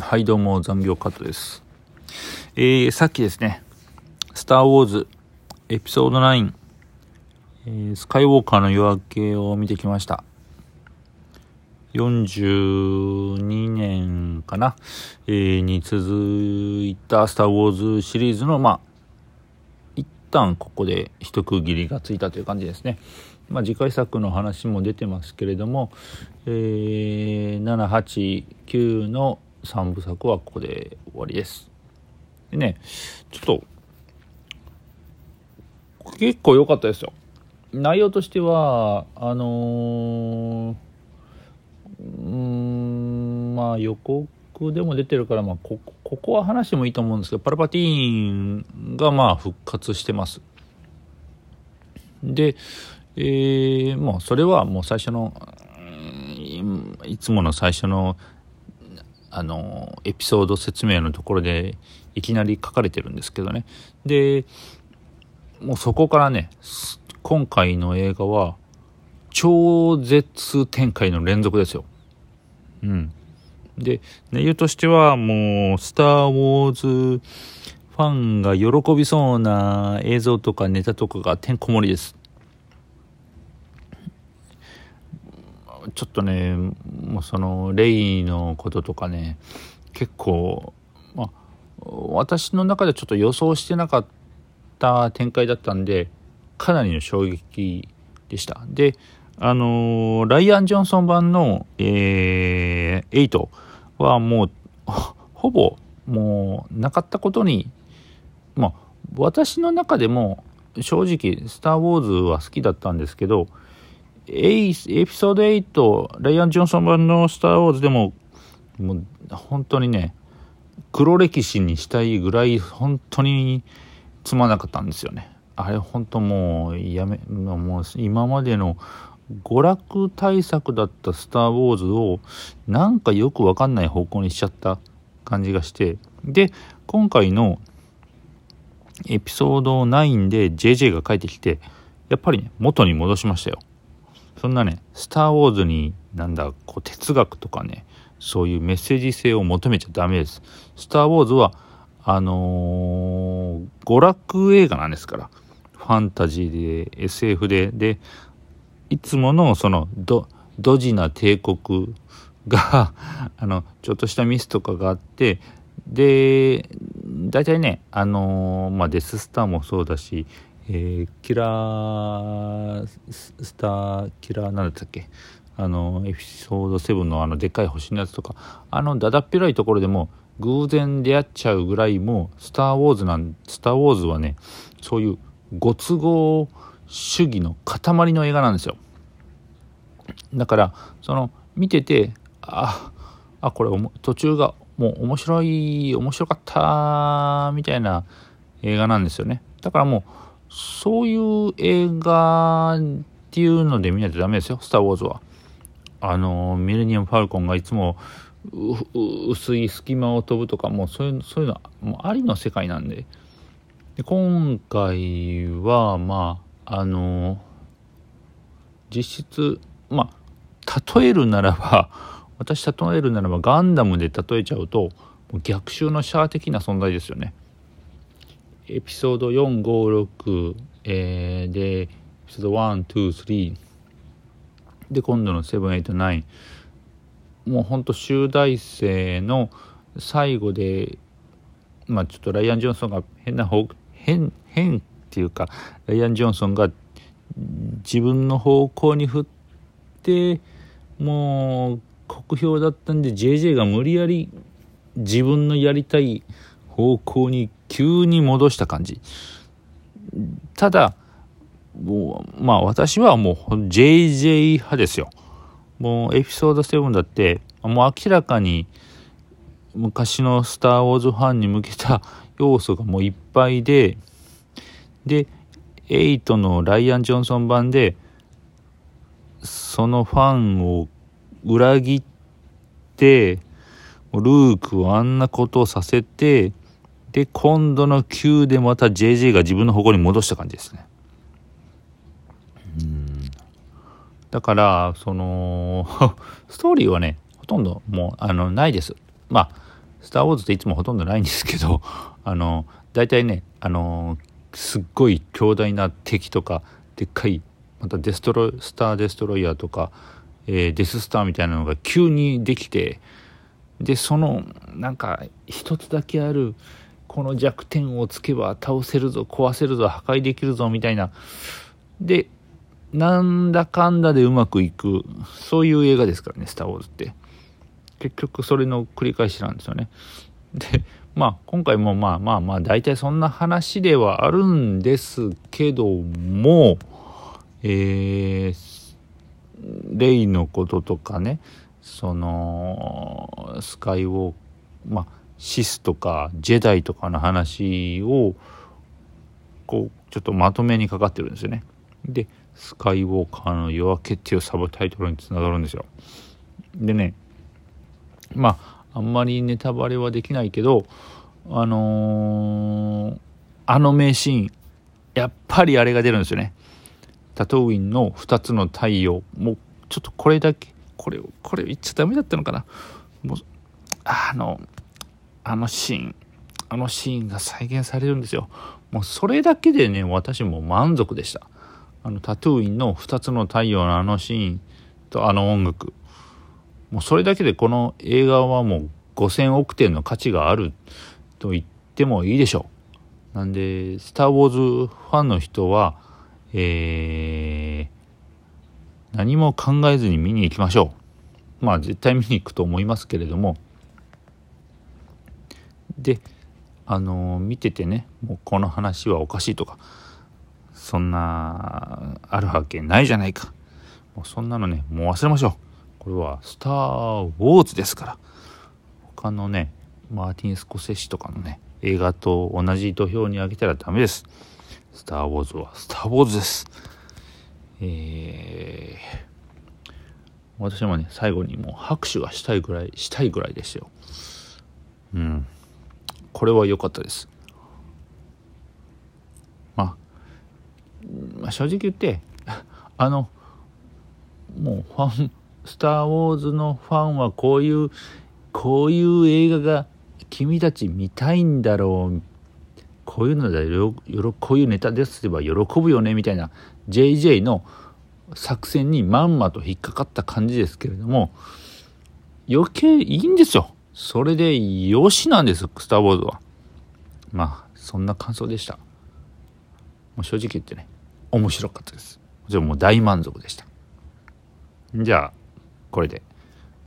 はい、どうも、残業カットです。えー、さっきですね、スター・ウォーズ、エピソード9、えースカイウォーカーの夜明けを見てきました。42年かな、えーに続いたスター・ウォーズシリーズの、まあ、一旦ここで一区切りがついたという感じですね。まあ、次回作の話も出てますけれども、えー、7、8、9の3部作はここで終わりです。でね、ちょっと、結構良かったですよ。内容としては、あのーうん、まあ予告でも出てるから、まあこ、ここは話してもいいと思うんですけど、パルパティーンがまあ復活してます。で、えー、もうそれはもう最初の、いつもの最初の、あの、エピソード説明のところでいきなり書かれてるんですけどね。で、もうそこからね、今回の映画は、超絶展開の連続ですよ。うん。で、内容としてはもう、スター・ウォーズファンが喜びそうな映像とかネタとかがてんこ盛りです。ちょっとね、もうその、レイのこととかね、結構、まあ、私の中でちょっと予想してなかった展開だったんで、かなりの衝撃でした。で、あのライアン・ジョンソン版の、えー、8はもう、ほぼ、もう、なかったことに、まあ、私の中でも、正直、スター・ウォーズは好きだったんですけど、エイエピソード8、ライアン・ジョンソン版のスター・ウォーズでも、もう、本当にね、黒歴史にしたいぐらい、本当につまなかったんですよね。あれ、本当もう、やめ、もう、今までの娯楽対策だったスター・ウォーズを、なんかよくわかんない方向にしちゃった感じがして、で、今回のエピソード9で JJ が帰ってきて、やっぱりね、元に戻しましたよ。そんなね、スター・ウォーズになんだ、こう哲学とかね、そういうメッセージ性を求めちゃダメです。スター・ウォーズは、あのー娯楽映画なんですから。ファンタジーで、SF で、で、いつものそのド、ドジな帝国が、あの、ちょっとしたミスとかがあって、で、大体ね、あのーまあ、デススターもそうだし、えーキラースターキラーなんだったっけ？あのエピソード7のあのでっかい星のやつとか。あのだだっ広いところでも偶然出会っちゃうぐらいもうスター・ウォーズなんスター・ウォーズはねそういうご都合主義の塊の映画なんですよ。だからその見ててああこれおも途中がもう面白い面白かったみたいな映画なんですよね。だからもうそういう映画っていうので見ないとダメですよ、スター・ウォーズは。あの、ミレニアム・ファルコンがいつも薄い隙間を飛ぶとか、もうそういうそういうのもうありの世界なんで。で今回は、まあ、あの、実質、まあ、例えるならば、私例えるならばガンダムで例えちゃうと、逆襲のシャア的な存在ですよね。エピソード456、えーでエピソード123で今度の789もうほんと集大成の最後でまあちょっとライアン・ジョンソンが変な方変変っていうかライアン・ジョンソンが自分の方向に振ってもう酷評だったんで JJ が無理やり自分のやりたい方向に急に戻した感じ。ただもうまあ私はもう JJ 派ですよ。もうエピソード7だってもう明らかに昔の「スター・ウォーズ」ファンに向けた 要素がもういっぱいでで8のライアン・ジョンソン版でそのファンを裏切ってルークをあんなことをさせてで今度の9でまた JJ が自分の方向に戻した感じですね。うん。だからその ストーリーはねほとんどもうあのないです。まあスター・ウォーズっていつもほとんどないんですけど あの大体ねあのすっごい強大な敵とかでっかいまたデストロスター・デストロイヤーとか、えー、デススターみたいなのが急にできてでそのなんか一つだけあるこの弱点をつけば倒せるぞ壊せるぞ破壊できるぞみたいな。でなんだかんだでうまくいくそういう映画ですからね「スター・ウォーズ」って。結局それの繰り返しなんですよね。でまあ今回もまあまあまあ大体そんな話ではあるんですけどもえー、レイのこととかねそのスカイウォークまあシスとかジェダイとかの話をこうちょっとまとめにかかってるんですよね。でスカイウォーカーの夜明けっていうサブタイトルにつながるんですよ。でねまああんまりネタバレはできないけどあのー、あの名シーンやっぱりあれが出るんですよね。タトウィンの2つの太陽もうちょっとこれだけこれをこれ言っちゃダメだったのかなもうあのあのシーン。あのシーンが再現されるんですよ。もうそれだけでね私も満足でした。あのタトゥーインの2つの太陽のあのシーンとあの音楽。もうそれだけでこの映画はもう5000億点の価値があると言ってもいいでしょう。なんで「スター・ウォーズ」ファンの人はえー、何も考えずに見に行きましょう。まあ絶対見に行くと思いますけれども。であの見ててねもうこの話はおかしいとかそんなあるわけないじゃないか。もうそんなのねもう忘れましょう。これは「スター・ウォーズ」ですから。他のねマーティン・スコセッシとかのね映画と同じ土俵に上げたらダメです。スター・ウォーズはスター・ウォーズです。えー、私もね最後にもう拍手がしたいぐらいしたいぐらいですよ。これは良かったです。まあ、まあ、正直言って あのもうファン「スター・ウォーズ」のファンはこういうこういう映画が君たち見たいんだろうこういうのでよこういうネタですれば喜ぶよねみたいな JJ の作戦にまんまと引っかかった感じですけれども余計いいんですよそれでよしなんです、スター・ウォーズは。まあ、そんな感想でした。もう正直言ってね、面白かったです。じゃあもう大満足でした。じゃあ、これで。